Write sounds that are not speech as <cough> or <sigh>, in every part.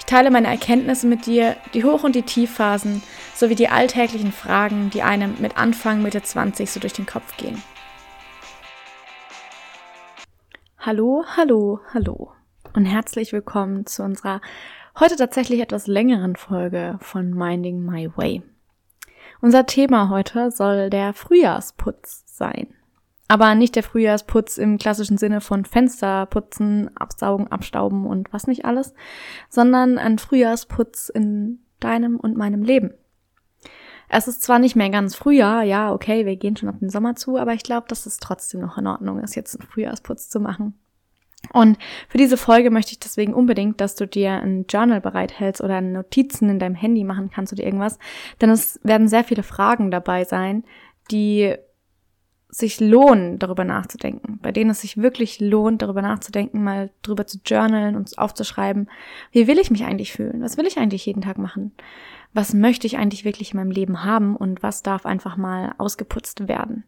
Ich teile meine Erkenntnisse mit dir, die Hoch- und die Tiefphasen, sowie die alltäglichen Fragen, die einem mit Anfang, Mitte 20 so durch den Kopf gehen. Hallo, hallo, hallo und herzlich willkommen zu unserer heute tatsächlich etwas längeren Folge von Minding My Way. Unser Thema heute soll der Frühjahrsputz sein. Aber nicht der Frühjahrsputz im klassischen Sinne von Fenster putzen, absaugen, abstauben und was nicht alles, sondern ein Frühjahrsputz in deinem und meinem Leben. Es ist zwar nicht mehr ganz Frühjahr, ja, okay, wir gehen schon auf den Sommer zu, aber ich glaube, dass es trotzdem noch in Ordnung ist, jetzt einen Frühjahrsputz zu machen. Und für diese Folge möchte ich deswegen unbedingt, dass du dir ein Journal bereithältst oder Notizen in deinem Handy machen kannst oder irgendwas, denn es werden sehr viele Fragen dabei sein, die sich lohnen, darüber nachzudenken, bei denen es sich wirklich lohnt, darüber nachzudenken, mal drüber zu journalen und aufzuschreiben, wie will ich mich eigentlich fühlen? Was will ich eigentlich jeden Tag machen? Was möchte ich eigentlich wirklich in meinem Leben haben und was darf einfach mal ausgeputzt werden?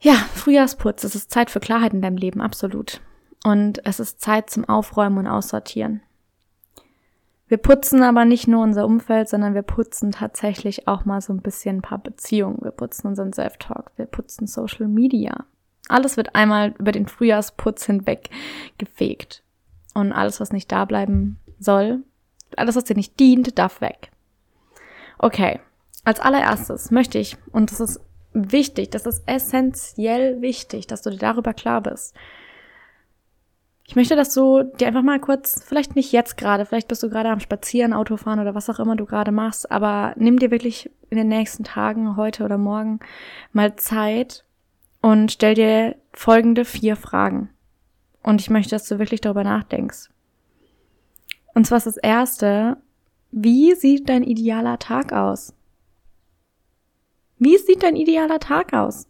Ja, Frühjahrsputz, es ist Zeit für Klarheit in deinem Leben, absolut. Und es ist Zeit zum Aufräumen und Aussortieren. Wir putzen aber nicht nur unser Umfeld, sondern wir putzen tatsächlich auch mal so ein bisschen ein paar Beziehungen. Wir putzen unseren Self-Talk, wir putzen Social Media. Alles wird einmal über den Frühjahrsputz hinweg gefegt. Und alles, was nicht da bleiben soll, alles, was dir nicht dient, darf weg. Okay, als allererstes möchte ich, und das ist wichtig, das ist essentiell wichtig, dass du dir darüber klar bist, ich möchte, dass du dir einfach mal kurz, vielleicht nicht jetzt gerade, vielleicht bist du gerade am Spazieren, Autofahren oder was auch immer du gerade machst, aber nimm dir wirklich in den nächsten Tagen, heute oder morgen, mal Zeit und stell dir folgende vier Fragen. Und ich möchte, dass du wirklich darüber nachdenkst. Und zwar ist das erste, wie sieht dein idealer Tag aus? Wie sieht dein idealer Tag aus?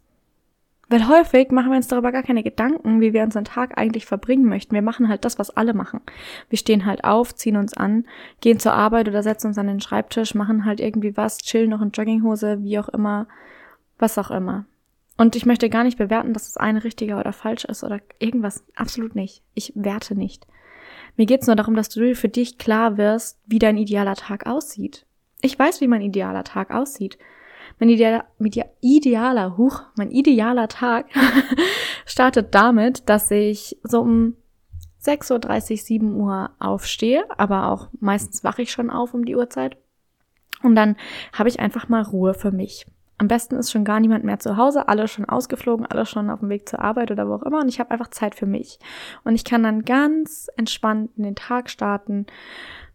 Weil häufig machen wir uns darüber gar keine Gedanken, wie wir unseren Tag eigentlich verbringen möchten. Wir machen halt das, was alle machen. Wir stehen halt auf, ziehen uns an, gehen zur Arbeit oder setzen uns an den Schreibtisch, machen halt irgendwie was, chillen noch in Jogginghose, wie auch immer, was auch immer. Und ich möchte gar nicht bewerten, dass das eine richtiger oder falsch ist oder irgendwas. Absolut nicht. Ich werte nicht. Mir geht's nur darum, dass du für dich klar wirst, wie dein idealer Tag aussieht. Ich weiß, wie mein idealer Tag aussieht. Mein idealer, idealer, huch, mein idealer Tag <laughs> startet damit, dass ich so um 6.30 Uhr, 7 Uhr aufstehe, aber auch meistens wache ich schon auf um die Uhrzeit. Und dann habe ich einfach mal Ruhe für mich. Am besten ist schon gar niemand mehr zu Hause, alle schon ausgeflogen, alle schon auf dem Weg zur Arbeit oder wo auch immer und ich habe einfach Zeit für mich. Und ich kann dann ganz entspannt in den Tag starten,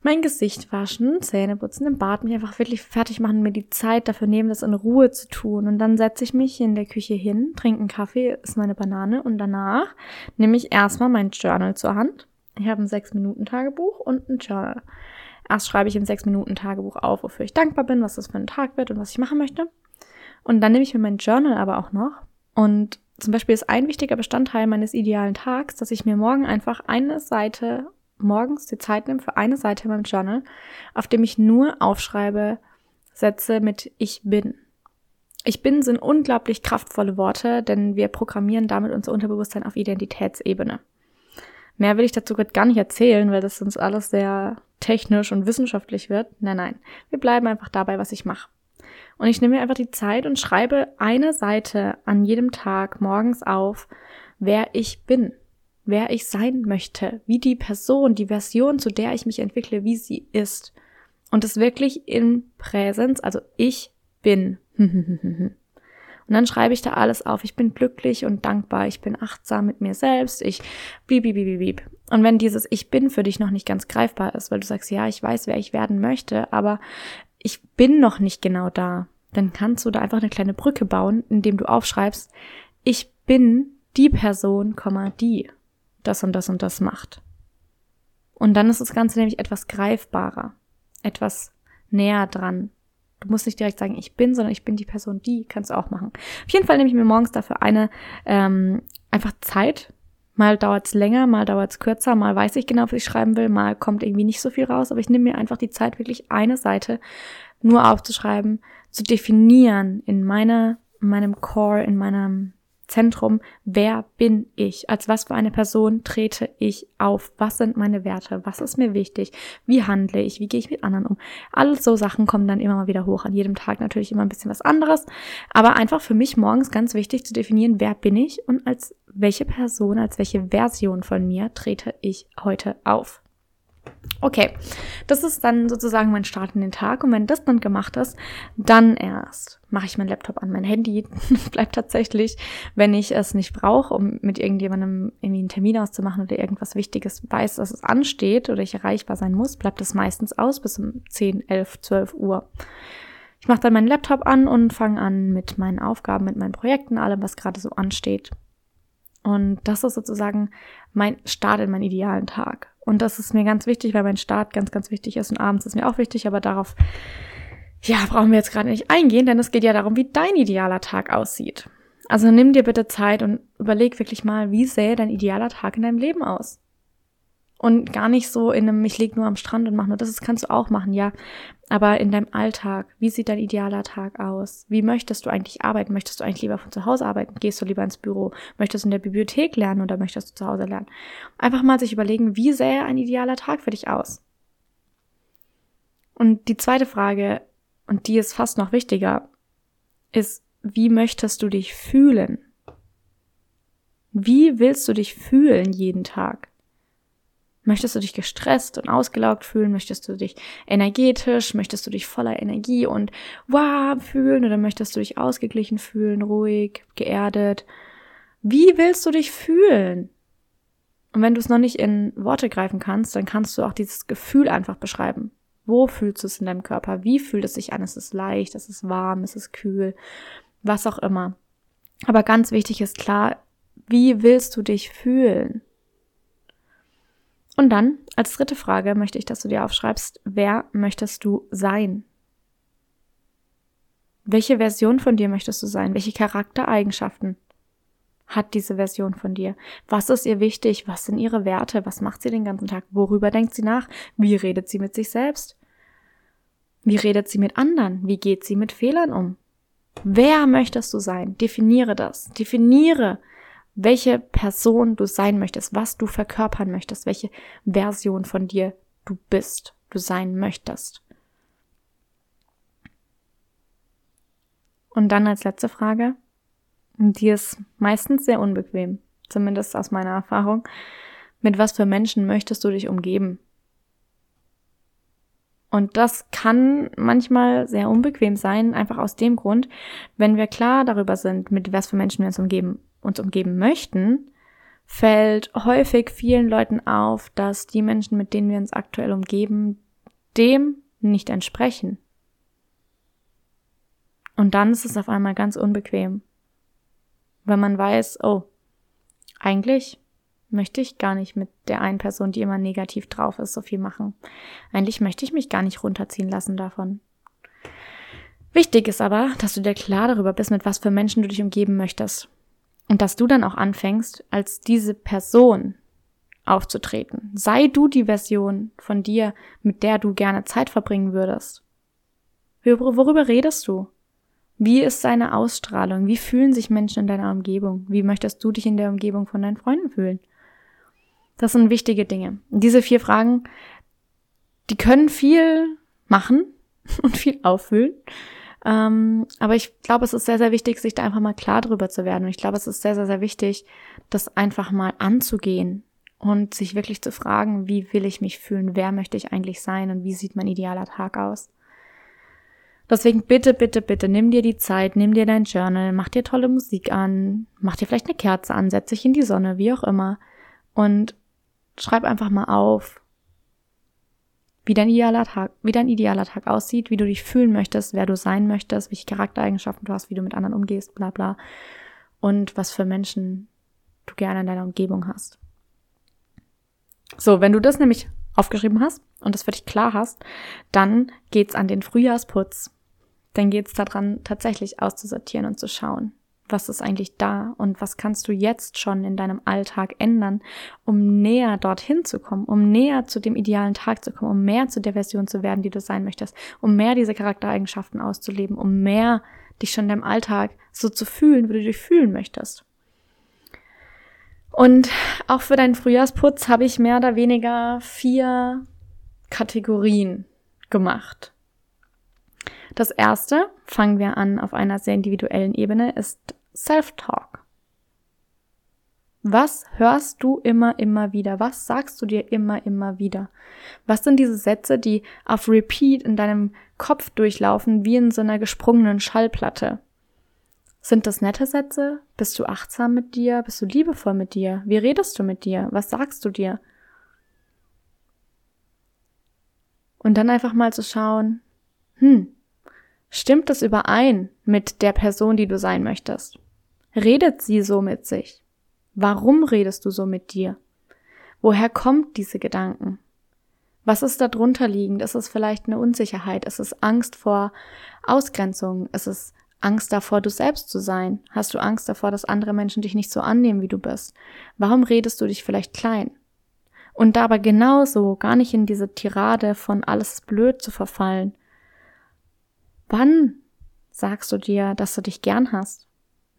mein Gesicht waschen, Zähne putzen, im Bad mich einfach wirklich fertig machen, mir die Zeit dafür nehmen, das in Ruhe zu tun. Und dann setze ich mich in der Küche hin, trinke einen Kaffee, esse meine Banane und danach nehme ich erstmal mein Journal zur Hand. Ich habe ein 6-Minuten-Tagebuch und ein Journal. Erst schreibe ich im 6-Minuten-Tagebuch auf, wofür ich dankbar bin, was das für ein Tag wird und was ich machen möchte. Und dann nehme ich mir mein Journal aber auch noch und zum Beispiel ist ein wichtiger Bestandteil meines idealen Tags, dass ich mir morgen einfach eine Seite morgens die Zeit nehme für eine Seite in meinem Journal, auf dem ich nur aufschreibe Sätze mit Ich bin. Ich bin sind unglaublich kraftvolle Worte, denn wir programmieren damit unser Unterbewusstsein auf Identitätsebene. Mehr will ich dazu gar nicht erzählen, weil das uns alles sehr technisch und wissenschaftlich wird. Nein, nein. Wir bleiben einfach dabei, was ich mache. Und ich nehme mir einfach die Zeit und schreibe eine Seite an jedem Tag morgens auf, wer ich bin wer ich sein möchte, wie die Person, die Version, zu der ich mich entwickle, wie sie ist. Und es wirklich in Präsenz, also ich bin. <laughs> Und dann schreibe ich da alles auf. Ich bin glücklich und dankbar. Ich bin achtsam mit mir selbst. Ich bieb, bieb, bieb, bieb. Und wenn dieses Ich bin für dich noch nicht ganz greifbar ist, weil du sagst, ja, ich weiß, wer ich werden möchte, aber ich bin noch nicht genau da, dann kannst du da einfach eine kleine Brücke bauen, indem du aufschreibst, ich bin die Person, die das und das und das macht. Und dann ist das Ganze nämlich etwas greifbarer, etwas näher dran. Du musst nicht direkt sagen, ich bin, sondern ich bin die Person, die kannst du auch machen. Auf jeden Fall nehme ich mir morgens dafür eine ähm, einfach Zeit. Mal dauert es länger, mal dauert es kürzer, mal weiß ich genau, was ich schreiben will, mal kommt irgendwie nicht so viel raus, aber ich nehme mir einfach die Zeit, wirklich eine Seite nur aufzuschreiben, zu definieren in meiner, in meinem Core, in meinem Zentrum, wer bin ich? Als was für eine Person trete ich auf? Was sind meine Werte? Was ist mir wichtig? Wie handle ich? Wie gehe ich mit anderen um? Alles so Sachen kommen dann immer mal wieder hoch. An jedem Tag natürlich immer ein bisschen was anderes. Aber einfach für mich morgens ganz wichtig zu definieren, wer bin ich und als welche Person, als welche Version von mir trete ich heute auf? Okay, das ist dann sozusagen mein Start in den Tag und wenn das dann gemacht ist, dann erst mache ich mein Laptop an. Mein Handy <laughs> bleibt tatsächlich, wenn ich es nicht brauche, um mit irgendjemandem irgendwie einen Termin auszumachen oder irgendwas Wichtiges weiß, dass es ansteht oder ich erreichbar sein muss, bleibt es meistens aus bis um 10, 11, 12 Uhr. Ich mache dann meinen Laptop an und fange an mit meinen Aufgaben, mit meinen Projekten, allem, was gerade so ansteht. Und das ist sozusagen mein Start in meinen idealen Tag. Und das ist mir ganz wichtig, weil mein Start ganz, ganz wichtig ist und abends ist mir auch wichtig, aber darauf, ja, brauchen wir jetzt gerade nicht eingehen, denn es geht ja darum, wie dein idealer Tag aussieht. Also nimm dir bitte Zeit und überleg wirklich mal, wie sähe dein idealer Tag in deinem Leben aus? Und gar nicht so in einem, ich lieg nur am Strand und mach nur das, das kannst du auch machen, ja. Aber in deinem Alltag, wie sieht dein idealer Tag aus? Wie möchtest du eigentlich arbeiten? Möchtest du eigentlich lieber von zu Hause arbeiten? Gehst du lieber ins Büro? Möchtest du in der Bibliothek lernen oder möchtest du zu Hause lernen? Einfach mal sich überlegen, wie sähe ein idealer Tag für dich aus? Und die zweite Frage, und die ist fast noch wichtiger, ist, wie möchtest du dich fühlen? Wie willst du dich fühlen jeden Tag? Möchtest du dich gestresst und ausgelaugt fühlen? Möchtest du dich energetisch? Möchtest du dich voller Energie und wow fühlen? Oder möchtest du dich ausgeglichen fühlen, ruhig, geerdet? Wie willst du dich fühlen? Und wenn du es noch nicht in Worte greifen kannst, dann kannst du auch dieses Gefühl einfach beschreiben. Wo fühlst du es in deinem Körper? Wie fühlt es sich an? Ist es leicht? Ist es warm? Ist es kühl? Was auch immer. Aber ganz wichtig ist klar, wie willst du dich fühlen? Und dann, als dritte Frage, möchte ich, dass du dir aufschreibst, wer möchtest du sein? Welche Version von dir möchtest du sein? Welche Charaktereigenschaften hat diese Version von dir? Was ist ihr wichtig? Was sind ihre Werte? Was macht sie den ganzen Tag? Worüber denkt sie nach? Wie redet sie mit sich selbst? Wie redet sie mit anderen? Wie geht sie mit Fehlern um? Wer möchtest du sein? Definiere das. Definiere, welche Person du sein möchtest, was du verkörpern möchtest, welche Version von dir du bist, du sein möchtest. Und dann als letzte Frage, die ist meistens sehr unbequem, zumindest aus meiner Erfahrung. Mit was für Menschen möchtest du dich umgeben? Und das kann manchmal sehr unbequem sein, einfach aus dem Grund, wenn wir klar darüber sind, mit was für Menschen wir uns umgeben uns umgeben möchten, fällt häufig vielen Leuten auf, dass die Menschen, mit denen wir uns aktuell umgeben, dem nicht entsprechen. Und dann ist es auf einmal ganz unbequem, weil man weiß, oh, eigentlich möchte ich gar nicht mit der einen Person, die immer negativ drauf ist, so viel machen. Eigentlich möchte ich mich gar nicht runterziehen lassen davon. Wichtig ist aber, dass du dir klar darüber bist, mit was für Menschen du dich umgeben möchtest. Und dass du dann auch anfängst, als diese Person aufzutreten. Sei du die Version von dir, mit der du gerne Zeit verbringen würdest. Worüber redest du? Wie ist deine Ausstrahlung? Wie fühlen sich Menschen in deiner Umgebung? Wie möchtest du dich in der Umgebung von deinen Freunden fühlen? Das sind wichtige Dinge. Und diese vier Fragen, die können viel machen <laughs> und viel auffüllen. Ähm, aber ich glaube, es ist sehr, sehr wichtig, sich da einfach mal klar drüber zu werden. Und ich glaube, es ist sehr, sehr, sehr wichtig, das einfach mal anzugehen und sich wirklich zu fragen, wie will ich mich fühlen, wer möchte ich eigentlich sein und wie sieht mein idealer Tag aus. Deswegen bitte, bitte, bitte, nimm dir die Zeit, nimm dir dein Journal, mach dir tolle Musik an, mach dir vielleicht eine Kerze an, setz dich in die Sonne, wie auch immer und schreib einfach mal auf, wie dein idealer Tag, wie dein idealer Tag aussieht, wie du dich fühlen möchtest, wer du sein möchtest, welche Charaktereigenschaften du hast, wie du mit anderen umgehst, bla bla. Und was für Menschen du gerne in deiner Umgebung hast. So, wenn du das nämlich aufgeschrieben hast und das für dich klar hast, dann geht's an den Frühjahrsputz. dann geht es daran, tatsächlich auszusortieren und zu schauen, was ist eigentlich da und was kannst du jetzt schon in deinem Alltag ändern, um näher dorthin zu kommen, um näher zu dem idealen Tag zu kommen, um mehr zu der Version zu werden, die du sein möchtest, um mehr diese Charaktereigenschaften auszuleben, um mehr dich schon in deinem Alltag so zu fühlen, wie du dich fühlen möchtest. Und auch für deinen Frühjahrsputz habe ich mehr oder weniger vier Kategorien gemacht. Das erste, fangen wir an auf einer sehr individuellen Ebene, ist Self-Talk. Was hörst du immer, immer wieder? Was sagst du dir immer, immer wieder? Was sind diese Sätze, die auf Repeat in deinem Kopf durchlaufen, wie in so einer gesprungenen Schallplatte? Sind das nette Sätze? Bist du achtsam mit dir? Bist du liebevoll mit dir? Wie redest du mit dir? Was sagst du dir? Und dann einfach mal zu schauen, hm, stimmt das überein mit der Person, die du sein möchtest? Redet sie so mit sich? Warum redest du so mit dir? Woher kommt diese Gedanken? Was ist da drunter liegend? Ist es vielleicht eine Unsicherheit? Ist es Angst vor Ausgrenzung? Ist es Angst davor, du selbst zu sein? Hast du Angst davor, dass andere Menschen dich nicht so annehmen, wie du bist? Warum redest du dich vielleicht klein? Und dabei genauso gar nicht in diese Tirade von alles blöd zu verfallen. Wann sagst du dir, dass du dich gern hast?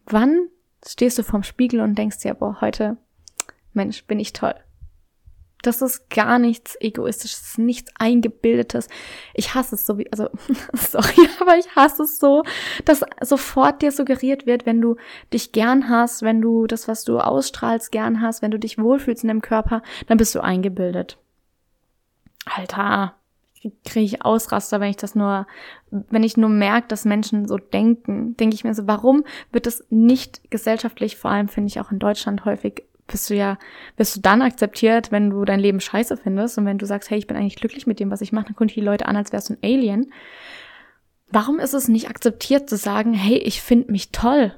Wann stehst du vorm Spiegel und denkst dir, boah, heute, Mensch, bin ich toll. Das ist gar nichts Egoistisches, nichts Eingebildetes. Ich hasse es so wie, also, <laughs> sorry, aber ich hasse es so, dass sofort dir suggeriert wird, wenn du dich gern hast, wenn du das, was du ausstrahlst, gern hast, wenn du dich wohlfühlst in deinem Körper, dann bist du eingebildet. Alter, kriege ich Ausraster, wenn ich das nur, wenn ich nur merke, dass Menschen so denken, denke ich mir so, warum wird das nicht gesellschaftlich, vor allem finde ich auch in Deutschland häufig bist du ja, wirst du dann akzeptiert, wenn du dein Leben scheiße findest und wenn du sagst, hey, ich bin eigentlich glücklich mit dem, was ich mache, dann gucken die Leute an, als wärst du ein Alien. Warum ist es nicht akzeptiert zu sagen, hey, ich finde mich toll?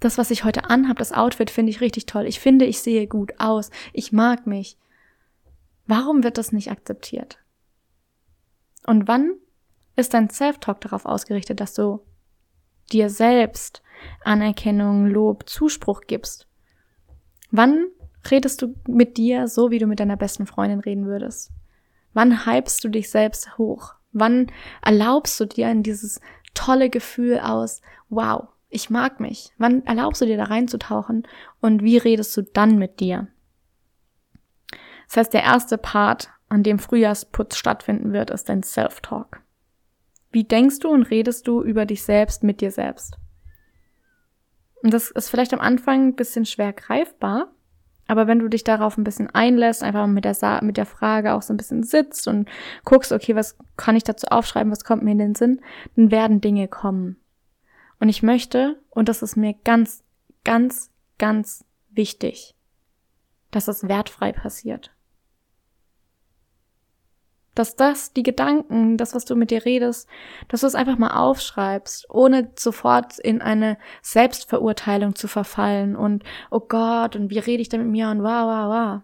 Das, was ich heute anhab, das Outfit finde ich richtig toll. Ich finde, ich sehe gut aus. Ich mag mich. Warum wird das nicht akzeptiert? Und wann ist dein Self-Talk darauf ausgerichtet, dass du dir selbst Anerkennung, Lob, Zuspruch gibst? Wann redest du mit dir so, wie du mit deiner besten Freundin reden würdest? Wann hypst du dich selbst hoch? Wann erlaubst du dir in dieses tolle Gefühl aus, wow, ich mag mich? Wann erlaubst du dir da reinzutauchen und wie redest du dann mit dir? Das heißt, der erste Part, an dem Frühjahrsputz stattfinden wird, ist dein Self-Talk. Wie denkst du und redest du über dich selbst mit dir selbst? Und das ist vielleicht am Anfang ein bisschen schwer greifbar, aber wenn du dich darauf ein bisschen einlässt, einfach mit der, Sa mit der Frage auch so ein bisschen sitzt und guckst, okay, was kann ich dazu aufschreiben, was kommt mir in den Sinn, dann werden Dinge kommen. Und ich möchte, und das ist mir ganz, ganz, ganz wichtig, dass es wertfrei passiert dass das, die Gedanken, das, was du mit dir redest, dass du es einfach mal aufschreibst, ohne sofort in eine Selbstverurteilung zu verfallen und, oh Gott, und wie rede ich denn mit mir und wow, wow, wow.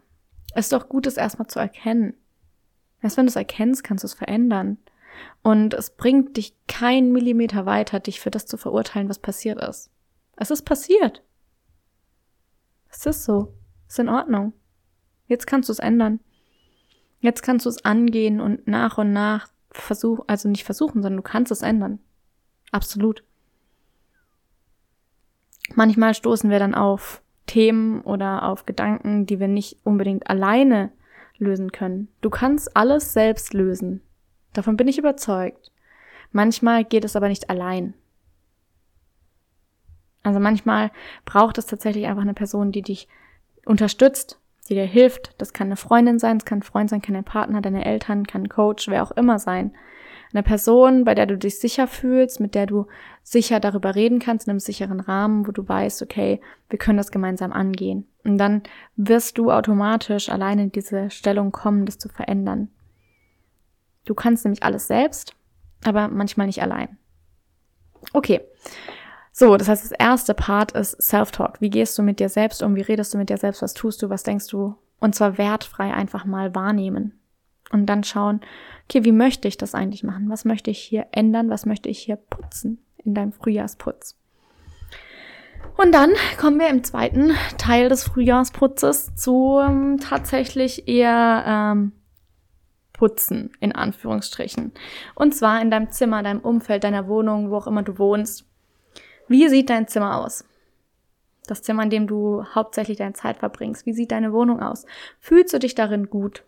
Es ist doch gut, es erstmal zu erkennen. Erst wenn du es erkennst, kannst du es verändern. Und es bringt dich kein Millimeter weiter, dich für das zu verurteilen, was passiert ist. Es ist passiert. Es ist so. Es ist in Ordnung. Jetzt kannst du es ändern. Jetzt kannst du es angehen und nach und nach versuchen, also nicht versuchen, sondern du kannst es ändern. Absolut. Manchmal stoßen wir dann auf Themen oder auf Gedanken, die wir nicht unbedingt alleine lösen können. Du kannst alles selbst lösen. Davon bin ich überzeugt. Manchmal geht es aber nicht allein. Also manchmal braucht es tatsächlich einfach eine Person, die dich unterstützt, die dir hilft. Das kann eine Freundin sein, es kann ein Freund sein, kann ein Partner, deine Eltern, kann ein Coach, wer auch immer sein. Eine Person, bei der du dich sicher fühlst, mit der du sicher darüber reden kannst, in einem sicheren Rahmen, wo du weißt, okay, wir können das gemeinsam angehen. Und dann wirst du automatisch alleine in diese Stellung kommen, das zu verändern. Du kannst nämlich alles selbst, aber manchmal nicht allein. Okay. So, das heißt, das erste Part ist Self-Talk. Wie gehst du mit dir selbst um? Wie redest du mit dir selbst? Was tust du? Was denkst du? Und zwar wertfrei einfach mal wahrnehmen. Und dann schauen, okay, wie möchte ich das eigentlich machen? Was möchte ich hier ändern? Was möchte ich hier putzen in deinem Frühjahrsputz? Und dann kommen wir im zweiten Teil des Frühjahrsputzes zu ähm, tatsächlich eher ähm, Putzen, in Anführungsstrichen. Und zwar in deinem Zimmer, deinem Umfeld, deiner Wohnung, wo auch immer du wohnst. Wie sieht dein Zimmer aus? Das Zimmer, in dem du hauptsächlich deine Zeit verbringst. Wie sieht deine Wohnung aus? Fühlst du dich darin gut?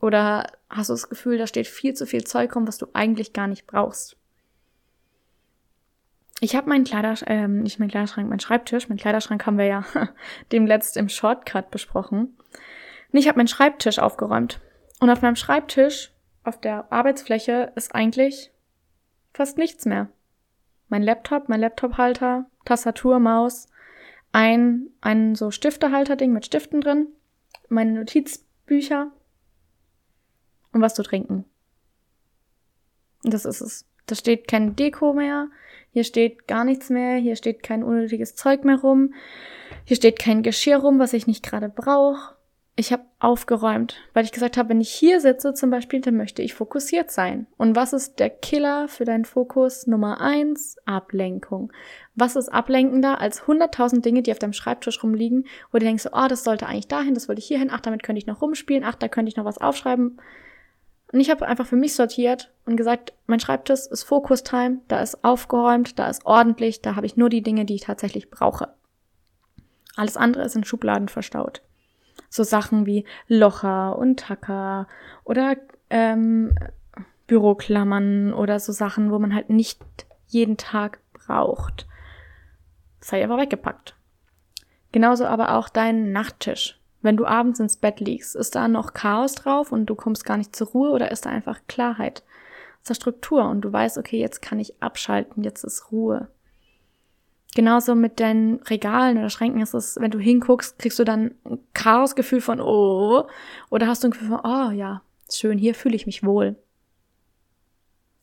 Oder hast du das Gefühl, da steht viel zu viel Zeug rum, was du eigentlich gar nicht brauchst? Ich habe meinen Kleiderschrank, äh, nicht meinen Kleiderschrank, meinen Schreibtisch. Mein Kleiderschrank haben wir ja <laughs> demletzt im Shortcut besprochen. Und ich habe meinen Schreibtisch aufgeräumt. Und auf meinem Schreibtisch, auf der Arbeitsfläche, ist eigentlich fast nichts mehr. Mein Laptop, mein Laptophalter, Tastatur, Maus, ein, ein so Stiftehalter-Ding mit Stiften drin, meine Notizbücher und was zu trinken. Das ist es. Da steht kein Deko mehr, hier steht gar nichts mehr, hier steht kein unnötiges Zeug mehr rum, hier steht kein Geschirr rum, was ich nicht gerade brauche. Ich habe aufgeräumt, weil ich gesagt habe, wenn ich hier sitze zum Beispiel, dann möchte ich fokussiert sein. Und was ist der Killer für deinen Fokus Nummer eins? Ablenkung. Was ist ablenkender als hunderttausend Dinge, die auf deinem Schreibtisch rumliegen, wo du denkst, oh, das sollte eigentlich dahin, das wollte ich hierhin, ach, damit könnte ich noch rumspielen, ach, da könnte ich noch was aufschreiben. Und ich habe einfach für mich sortiert und gesagt, mein Schreibtisch ist Focus-Time, da ist aufgeräumt, da ist ordentlich, da habe ich nur die Dinge, die ich tatsächlich brauche. Alles andere ist in Schubladen verstaut. So Sachen wie Locher und Tacker oder ähm, Büroklammern oder so Sachen, wo man halt nicht jeden Tag braucht. Sei aber weggepackt. Genauso aber auch dein Nachttisch. Wenn du abends ins Bett liegst, ist da noch Chaos drauf und du kommst gar nicht zur Ruhe oder ist da einfach Klarheit? Ist da Struktur und du weißt, okay, jetzt kann ich abschalten, jetzt ist Ruhe. Genauso mit deinen Regalen oder Schränken ist es, wenn du hinguckst, kriegst du dann ein Chaosgefühl von, oh, oder hast du ein Gefühl von, oh ja, schön, hier fühle ich mich wohl.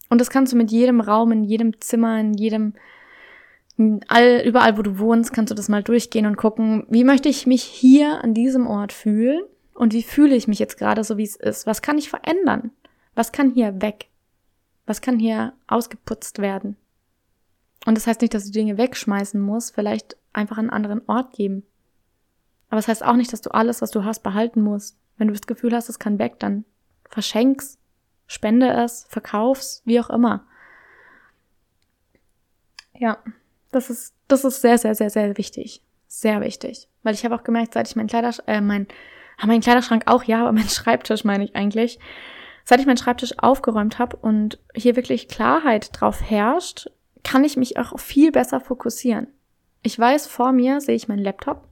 Und das kannst du mit jedem Raum, in jedem Zimmer, in jedem all, überall, wo du wohnst, kannst du das mal durchgehen und gucken, wie möchte ich mich hier an diesem Ort fühlen und wie fühle ich mich jetzt gerade so, wie es ist? Was kann ich verändern? Was kann hier weg? Was kann hier ausgeputzt werden? Und das heißt nicht, dass du Dinge wegschmeißen musst, vielleicht einfach einen anderen Ort geben. Aber es das heißt auch nicht, dass du alles, was du hast, behalten musst. Wenn du das Gefühl hast, es kann weg, dann verschenk's, spende es, verkauf's, wie auch immer. Ja. Das ist, das ist sehr, sehr, sehr, sehr wichtig. Sehr wichtig. Weil ich habe auch gemerkt, seit ich meinen Kleiderschrank, äh, mein, ah, mein Kleiderschrank auch, ja, aber <laughs> mein Schreibtisch meine ich eigentlich, seit ich meinen Schreibtisch aufgeräumt habe und hier wirklich Klarheit drauf herrscht, kann ich mich auch viel besser fokussieren. Ich weiß, vor mir sehe ich meinen Laptop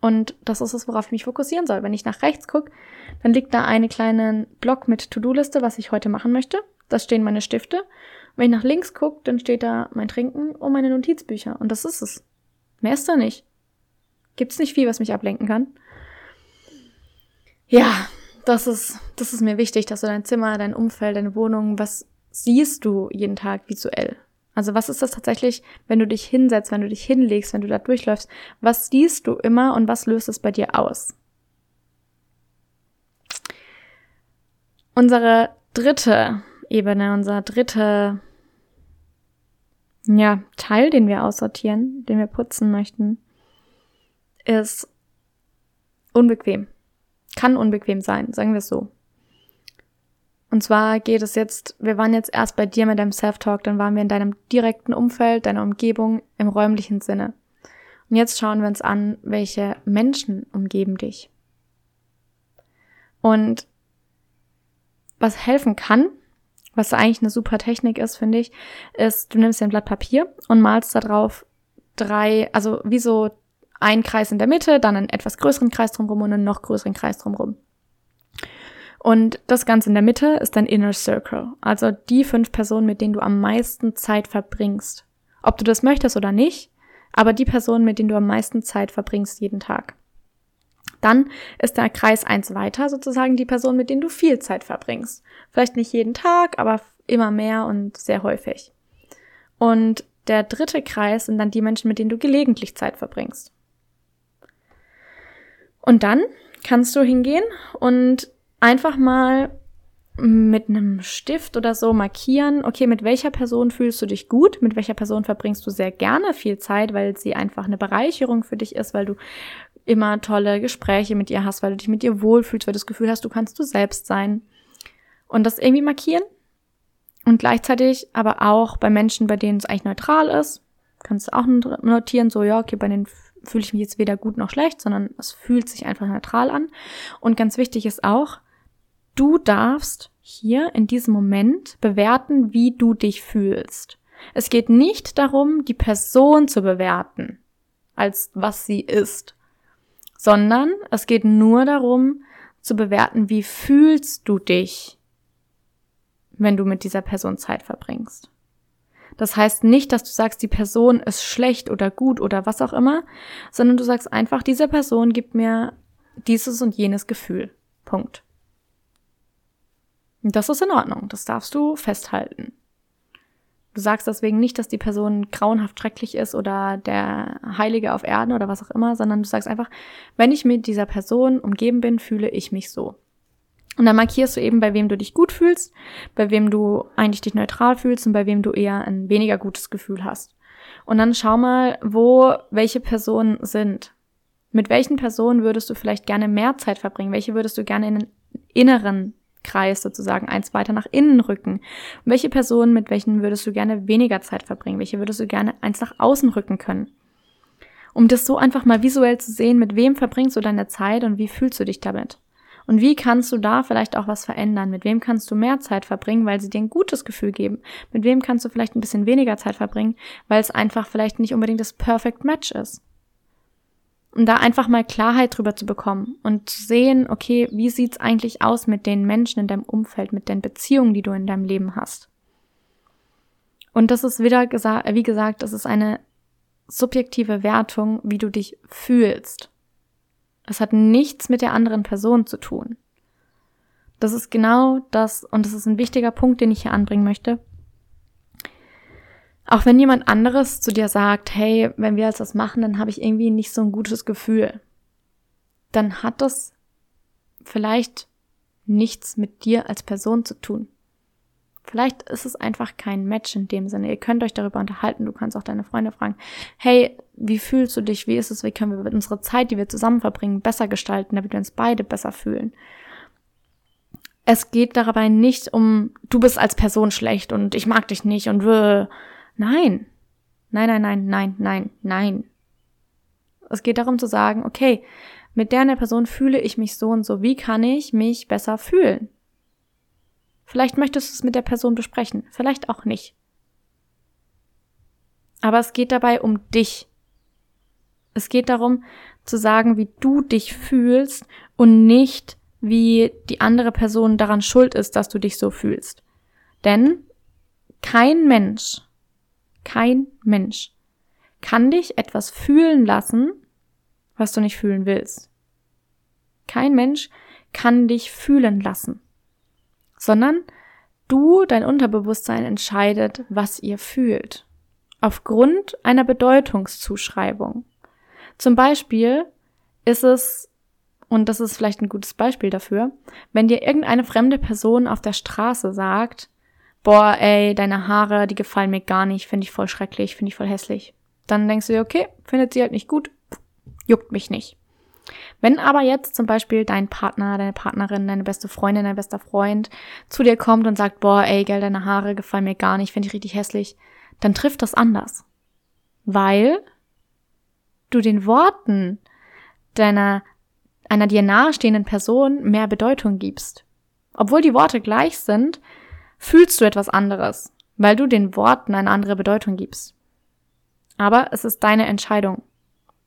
und das ist es, worauf ich mich fokussieren soll. Wenn ich nach rechts gucke, dann liegt da eine kleine Block mit To-Do-Liste, was ich heute machen möchte. Da stehen meine Stifte wenn ich nach links gucke, dann steht da mein Trinken und meine Notizbücher. Und das ist es. Mehr ist da nicht. Gibt's nicht viel, was mich ablenken kann. Ja, das ist, das ist mir wichtig, dass du dein Zimmer, dein Umfeld, deine Wohnung, was siehst du jeden Tag visuell? Also was ist das tatsächlich, wenn du dich hinsetzt, wenn du dich hinlegst, wenn du da durchläufst? Was siehst du immer und was löst es bei dir aus? Unsere dritte Ebene, unser dritter ja, Teil, den wir aussortieren, den wir putzen möchten, ist unbequem. Kann unbequem sein, sagen wir es so. Und zwar geht es jetzt, wir waren jetzt erst bei dir mit deinem Self-Talk, dann waren wir in deinem direkten Umfeld, deiner Umgebung im räumlichen Sinne. Und jetzt schauen wir uns an, welche Menschen umgeben dich. Und was helfen kann, was eigentlich eine super Technik ist, finde ich, ist, du nimmst dir ein Blatt Papier und malst da drauf drei, also wie so ein Kreis in der Mitte, dann einen etwas größeren Kreis drumherum und einen noch größeren Kreis drumherum. Und das Ganze in der Mitte ist dein Inner Circle, also die fünf Personen, mit denen du am meisten Zeit verbringst. Ob du das möchtest oder nicht, aber die Personen, mit denen du am meisten Zeit verbringst jeden Tag. Dann ist der Kreis eins weiter sozusagen die Person, mit denen du viel Zeit verbringst. Vielleicht nicht jeden Tag, aber immer mehr und sehr häufig. Und der dritte Kreis sind dann die Menschen, mit denen du gelegentlich Zeit verbringst. Und dann kannst du hingehen und einfach mal mit einem Stift oder so markieren, okay, mit welcher Person fühlst du dich gut, mit welcher Person verbringst du sehr gerne viel Zeit, weil sie einfach eine Bereicherung für dich ist, weil du immer tolle Gespräche mit ihr hast, weil du dich mit ihr wohlfühlst, weil du das Gefühl hast, du kannst du selbst sein. Und das irgendwie markieren. Und gleichzeitig aber auch bei Menschen, bei denen es eigentlich neutral ist, kannst du auch notieren, so, ja, okay, bei denen fühle ich mich jetzt weder gut noch schlecht, sondern es fühlt sich einfach neutral an. Und ganz wichtig ist auch, du darfst hier in diesem Moment bewerten, wie du dich fühlst. Es geht nicht darum, die Person zu bewerten, als was sie ist, sondern es geht nur darum, zu bewerten, wie fühlst du dich, wenn du mit dieser Person Zeit verbringst. Das heißt nicht, dass du sagst, die Person ist schlecht oder gut oder was auch immer, sondern du sagst einfach, diese Person gibt mir dieses und jenes Gefühl. Punkt. Das ist in Ordnung. Das darfst du festhalten. Du sagst deswegen nicht, dass die Person grauenhaft schrecklich ist oder der Heilige auf Erden oder was auch immer, sondern du sagst einfach, wenn ich mit dieser Person umgeben bin, fühle ich mich so. Und dann markierst du eben, bei wem du dich gut fühlst, bei wem du eigentlich dich neutral fühlst und bei wem du eher ein weniger gutes Gefühl hast. Und dann schau mal, wo welche Personen sind. Mit welchen Personen würdest du vielleicht gerne mehr Zeit verbringen? Welche würdest du gerne in den inneren Kreis sozusagen eins weiter nach innen rücken? Und welche Personen, mit welchen würdest du gerne weniger Zeit verbringen? Welche würdest du gerne eins nach außen rücken können? Um das so einfach mal visuell zu sehen, mit wem verbringst du deine Zeit und wie fühlst du dich damit? Und wie kannst du da vielleicht auch was verändern? Mit wem kannst du mehr Zeit verbringen, weil sie dir ein gutes Gefühl geben? Mit wem kannst du vielleicht ein bisschen weniger Zeit verbringen, weil es einfach vielleicht nicht unbedingt das Perfect Match ist? Und da einfach mal Klarheit drüber zu bekommen und zu sehen, okay, wie sieht's eigentlich aus mit den Menschen in deinem Umfeld, mit den Beziehungen, die du in deinem Leben hast? Und das ist wieder gesagt, wie gesagt, das ist eine subjektive Wertung, wie du dich fühlst. Es hat nichts mit der anderen Person zu tun. Das ist genau das, und das ist ein wichtiger Punkt, den ich hier anbringen möchte. Auch wenn jemand anderes zu dir sagt, hey, wenn wir jetzt das machen, dann habe ich irgendwie nicht so ein gutes Gefühl, dann hat das vielleicht nichts mit dir als Person zu tun. Vielleicht ist es einfach kein Match in dem Sinne. Ihr könnt euch darüber unterhalten. Du kannst auch deine Freunde fragen, hey, wie fühlst du dich? Wie ist es? Wie können wir unsere Zeit, die wir zusammen verbringen, besser gestalten, damit wir uns beide besser fühlen? Es geht dabei nicht um, du bist als Person schlecht und ich mag dich nicht und wir. Nein. Nein, nein, nein, nein, nein, nein. Es geht darum zu sagen, okay, mit der einer Person fühle ich mich so und so. Wie kann ich mich besser fühlen? Vielleicht möchtest du es mit der Person besprechen, vielleicht auch nicht. Aber es geht dabei um dich. Es geht darum zu sagen, wie du dich fühlst und nicht, wie die andere Person daran schuld ist, dass du dich so fühlst. Denn kein Mensch, kein Mensch kann dich etwas fühlen lassen, was du nicht fühlen willst. Kein Mensch kann dich fühlen lassen sondern du, dein Unterbewusstsein entscheidet, was ihr fühlt. Aufgrund einer Bedeutungszuschreibung. Zum Beispiel ist es, und das ist vielleicht ein gutes Beispiel dafür, wenn dir irgendeine fremde Person auf der Straße sagt, boah, ey, deine Haare, die gefallen mir gar nicht, finde ich voll schrecklich, finde ich voll hässlich. Dann denkst du dir, okay, findet sie halt nicht gut, juckt mich nicht. Wenn aber jetzt zum Beispiel dein Partner, deine Partnerin, deine beste Freundin, dein bester Freund zu dir kommt und sagt, boah, ey, gell, deine Haare gefallen mir gar nicht, finde ich richtig hässlich, dann trifft das anders. Weil du den Worten deiner, einer dir nahestehenden Person mehr Bedeutung gibst. Obwohl die Worte gleich sind, fühlst du etwas anderes, weil du den Worten eine andere Bedeutung gibst. Aber es ist deine Entscheidung,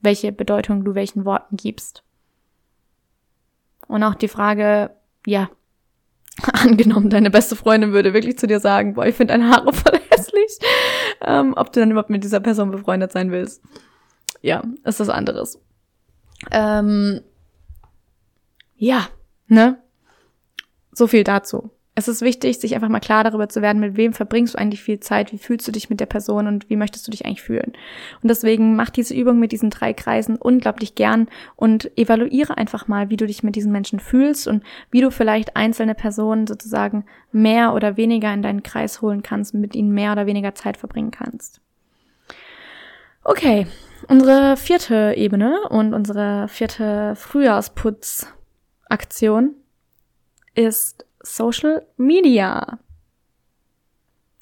welche Bedeutung du welchen Worten gibst. Und auch die Frage, ja, <laughs> angenommen, deine beste Freundin würde wirklich zu dir sagen, boah, ich finde deine Haare voll hässlich, ähm, ob du dann überhaupt mit dieser Person befreundet sein willst. Ja, ist das anderes. Ähm, ja, ne? So viel dazu. Es ist wichtig, sich einfach mal klar darüber zu werden, mit wem verbringst du eigentlich viel Zeit, wie fühlst du dich mit der Person und wie möchtest du dich eigentlich fühlen. Und deswegen mach diese Übung mit diesen drei Kreisen unglaublich gern und evaluiere einfach mal, wie du dich mit diesen Menschen fühlst und wie du vielleicht einzelne Personen sozusagen mehr oder weniger in deinen Kreis holen kannst, mit ihnen mehr oder weniger Zeit verbringen kannst. Okay, unsere vierte Ebene und unsere vierte Frühjahrsputzaktion ist Social Media.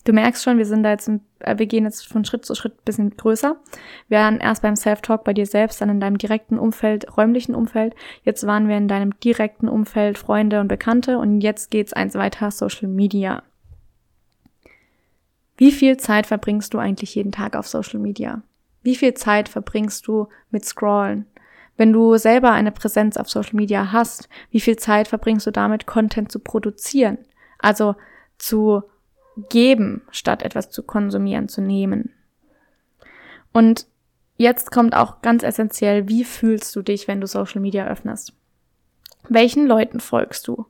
Du merkst schon, wir sind da jetzt, äh, wir gehen jetzt von Schritt zu Schritt ein bisschen größer. Wir waren erst beim Self-Talk bei dir selbst, dann in deinem direkten Umfeld, räumlichen Umfeld. Jetzt waren wir in deinem direkten Umfeld, Freunde und Bekannte und jetzt geht's eins weiter, Social Media. Wie viel Zeit verbringst du eigentlich jeden Tag auf Social Media? Wie viel Zeit verbringst du mit Scrollen? Wenn du selber eine Präsenz auf Social Media hast, wie viel Zeit verbringst du damit, Content zu produzieren? Also zu geben, statt etwas zu konsumieren, zu nehmen. Und jetzt kommt auch ganz essentiell, wie fühlst du dich, wenn du Social Media öffnest? Welchen Leuten folgst du?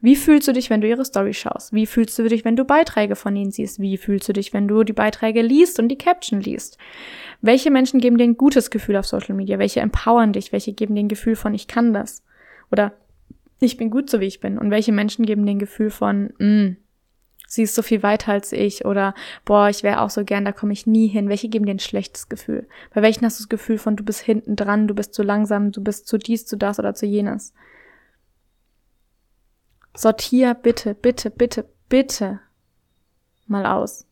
Wie fühlst du dich, wenn du ihre Story schaust? Wie fühlst du dich, wenn du Beiträge von ihnen siehst? Wie fühlst du dich, wenn du die Beiträge liest und die Caption liest? Welche Menschen geben dir ein gutes Gefühl auf Social Media? Welche empowern dich? Welche geben dir ein Gefühl von, ich kann das? Oder ich bin gut so, wie ich bin? Und welche Menschen geben dir ein Gefühl von, mm, sie ist so viel weiter als ich? Oder, boah, ich wäre auch so gern, da komme ich nie hin. Welche geben dir ein schlechtes Gefühl? Bei welchen hast du das Gefühl von, du bist hinten dran, du bist zu langsam, du bist zu dies, zu das oder zu jenes? Sortier bitte, bitte, bitte, bitte mal aus.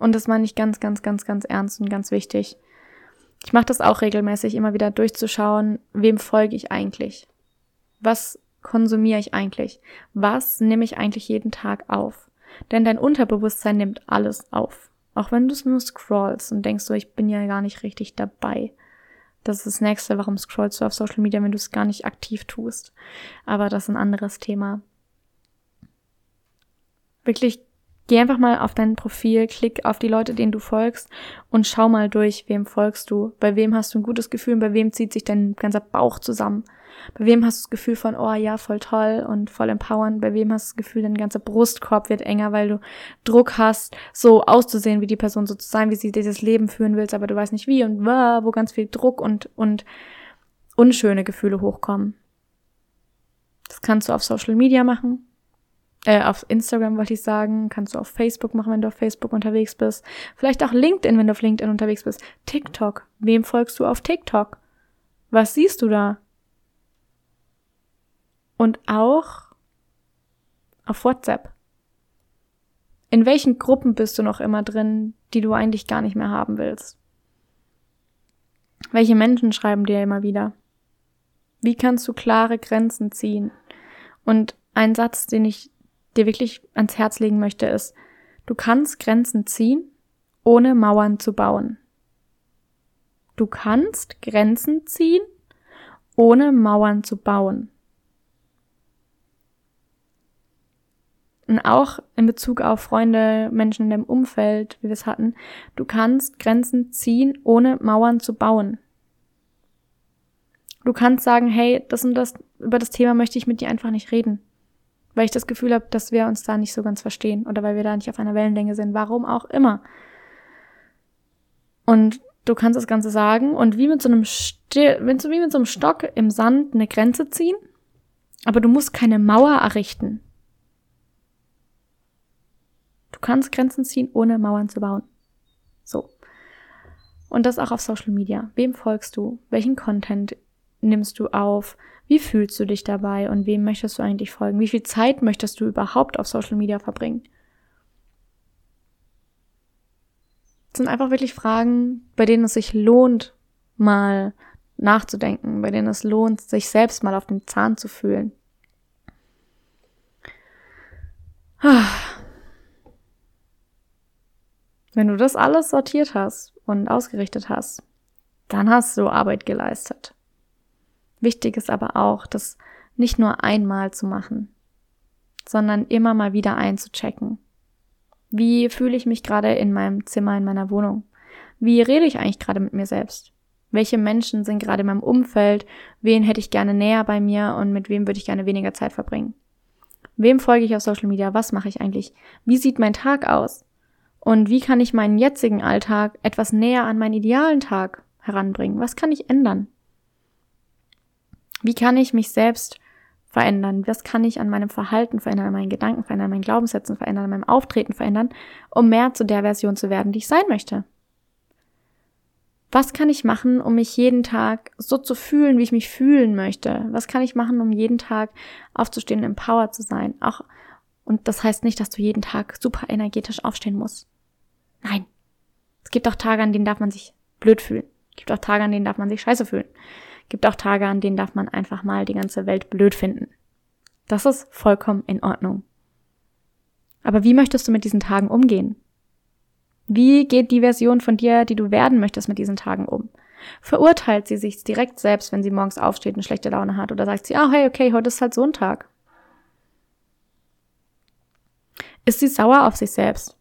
Und das meine ich ganz, ganz, ganz, ganz ernst und ganz wichtig. Ich mache das auch regelmäßig, immer wieder durchzuschauen, wem folge ich eigentlich? Was konsumiere ich eigentlich? Was nehme ich eigentlich jeden Tag auf? Denn dein Unterbewusstsein nimmt alles auf. Auch wenn du es nur scrollst und denkst so, ich bin ja gar nicht richtig dabei. Das ist das nächste, warum scrollst du auf Social Media, wenn du es gar nicht aktiv tust. Aber das ist ein anderes Thema. Wirklich, geh einfach mal auf dein Profil, klick auf die Leute, denen du folgst und schau mal durch, wem folgst du, bei wem hast du ein gutes Gefühl bei wem zieht sich dein ganzer Bauch zusammen. Bei wem hast du das Gefühl von, oh ja, voll toll und voll empowernd? Bei wem hast du das Gefühl, dein ganzer Brustkorb wird enger, weil du Druck hast, so auszusehen wie die Person, so zu sein, wie sie dieses Leben führen willst, aber du weißt nicht wie und wo ganz viel Druck und, und unschöne Gefühle hochkommen. Das kannst du auf Social Media machen. Äh, auf Instagram wollte ich sagen, kannst du auf Facebook machen, wenn du auf Facebook unterwegs bist. Vielleicht auch LinkedIn, wenn du auf LinkedIn unterwegs bist. TikTok. Wem folgst du auf TikTok? Was siehst du da? und auch auf WhatsApp. In welchen Gruppen bist du noch immer drin, die du eigentlich gar nicht mehr haben willst? Welche Menschen schreiben dir immer wieder? Wie kannst du klare Grenzen ziehen? Und ein Satz, den ich dir wirklich ans Herz legen möchte, ist, du kannst Grenzen ziehen, ohne Mauern zu bauen. Du kannst Grenzen ziehen, ohne Mauern zu bauen. Und auch in Bezug auf Freunde, Menschen in deinem Umfeld, wie wir es hatten, du kannst Grenzen ziehen, ohne Mauern zu bauen. Du kannst sagen, hey, das und das, über das Thema möchte ich mit dir einfach nicht reden. Weil ich das Gefühl habe, dass wir uns da nicht so ganz verstehen oder weil wir da nicht auf einer Wellenlänge sind, warum auch immer. Und du kannst das Ganze sagen und wie mit so einem, Stil, wie mit so einem Stock im Sand eine Grenze ziehen, aber du musst keine Mauer errichten. Du kannst Grenzen ziehen, ohne Mauern zu bauen. So. Und das auch auf Social Media. Wem folgst du? Welchen Content nimmst du auf? Wie fühlst du dich dabei? Und wem möchtest du eigentlich folgen? Wie viel Zeit möchtest du überhaupt auf Social Media verbringen? Das sind einfach wirklich Fragen, bei denen es sich lohnt, mal nachzudenken, bei denen es lohnt, sich selbst mal auf den Zahn zu fühlen. Wenn du das alles sortiert hast und ausgerichtet hast, dann hast du Arbeit geleistet. Wichtig ist aber auch, das nicht nur einmal zu machen, sondern immer mal wieder einzuchecken. Wie fühle ich mich gerade in meinem Zimmer, in meiner Wohnung? Wie rede ich eigentlich gerade mit mir selbst? Welche Menschen sind gerade in meinem Umfeld? Wen hätte ich gerne näher bei mir und mit wem würde ich gerne weniger Zeit verbringen? Wem folge ich auf Social Media? Was mache ich eigentlich? Wie sieht mein Tag aus? Und wie kann ich meinen jetzigen Alltag etwas näher an meinen idealen Tag heranbringen? Was kann ich ändern? Wie kann ich mich selbst verändern? Was kann ich an meinem Verhalten verändern, an meinen Gedanken verändern, an meinen Glaubenssätzen verändern, an meinem Auftreten verändern, um mehr zu der Version zu werden, die ich sein möchte? Was kann ich machen, um mich jeden Tag so zu fühlen, wie ich mich fühlen möchte? Was kann ich machen, um jeden Tag aufzustehen, empowered zu sein? Auch, und das heißt nicht, dass du jeden Tag super energetisch aufstehen musst. Nein. Es gibt auch Tage, an denen darf man sich blöd fühlen. Es gibt auch Tage, an denen darf man sich scheiße fühlen. Gibt auch Tage, an denen darf man einfach mal die ganze Welt blöd finden. Das ist vollkommen in Ordnung. Aber wie möchtest du mit diesen Tagen umgehen? Wie geht die Version von dir, die du werden möchtest, mit diesen Tagen um? Verurteilt sie sich direkt selbst, wenn sie morgens aufsteht und schlechte Laune hat? Oder sagt sie, ah, oh, hey, okay, heute ist halt so ein Tag? Ist sie sauer auf sich selbst,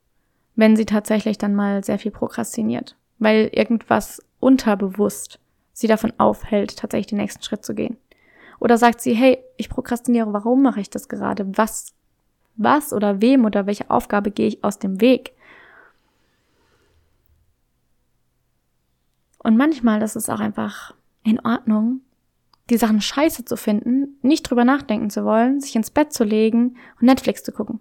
wenn sie tatsächlich dann mal sehr viel prokrastiniert? Weil irgendwas unterbewusst sie davon aufhält, tatsächlich den nächsten Schritt zu gehen? Oder sagt sie, hey, ich prokrastiniere, warum mache ich das gerade? Was, was oder wem oder welche Aufgabe gehe ich aus dem Weg? Und manchmal ist es auch einfach in Ordnung, die Sachen scheiße zu finden, nicht drüber nachdenken zu wollen, sich ins Bett zu legen und Netflix zu gucken.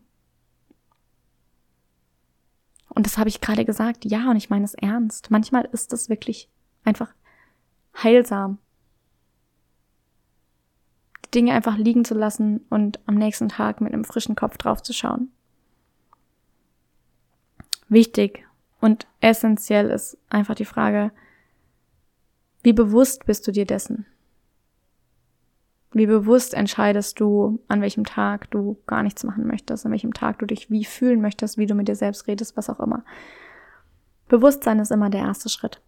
Und das habe ich gerade gesagt, ja, und ich meine es ernst. Manchmal ist es wirklich einfach heilsam, die Dinge einfach liegen zu lassen und am nächsten Tag mit einem frischen Kopf draufzuschauen. Wichtig und essentiell ist einfach die Frage, wie bewusst bist du dir dessen? Wie bewusst entscheidest du, an welchem Tag du gar nichts machen möchtest, an welchem Tag du dich wie fühlen möchtest, wie du mit dir selbst redest, was auch immer. Bewusstsein ist immer der erste Schritt.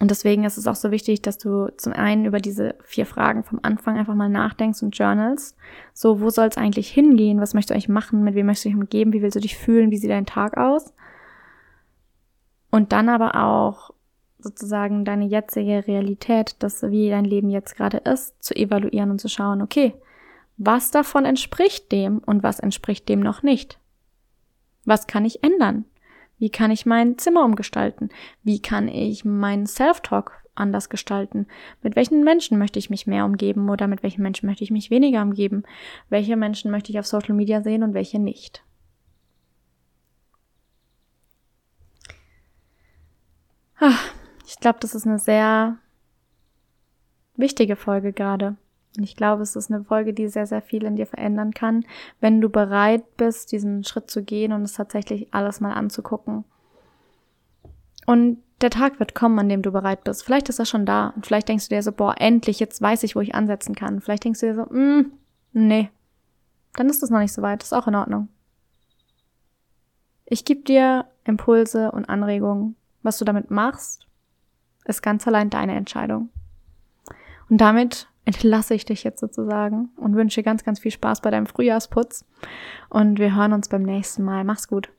Und deswegen ist es auch so wichtig, dass du zum einen über diese vier Fragen vom Anfang einfach mal nachdenkst und journalst. So, wo soll es eigentlich hingehen? Was möchtest du eigentlich machen? Mit wem möchtest du dich umgeben? Wie willst du dich fühlen? Wie sieht dein Tag aus? Und dann aber auch sozusagen deine jetzige Realität, das wie dein Leben jetzt gerade ist, zu evaluieren und zu schauen, okay, was davon entspricht dem und was entspricht dem noch nicht? Was kann ich ändern? Wie kann ich mein Zimmer umgestalten? Wie kann ich meinen Self-Talk anders gestalten? Mit welchen Menschen möchte ich mich mehr umgeben oder mit welchen Menschen möchte ich mich weniger umgeben? Welche Menschen möchte ich auf Social Media sehen und welche nicht? Ah, ich glaube, das ist eine sehr wichtige Folge gerade. Und ich glaube, es ist eine Folge, die sehr, sehr viel in dir verändern kann, wenn du bereit bist, diesen Schritt zu gehen und es tatsächlich alles mal anzugucken. Und der Tag wird kommen, an dem du bereit bist. Vielleicht ist er schon da. Und vielleicht denkst du dir so, boah, endlich, jetzt weiß ich, wo ich ansetzen kann. Vielleicht denkst du dir so, mm, nee. Dann ist es noch nicht so weit. ist auch in Ordnung. Ich gebe dir Impulse und Anregungen, was du damit machst ist ganz allein deine Entscheidung. Und damit entlasse ich dich jetzt sozusagen und wünsche ganz, ganz viel Spaß bei deinem Frühjahrsputz. Und wir hören uns beim nächsten Mal. Mach's gut.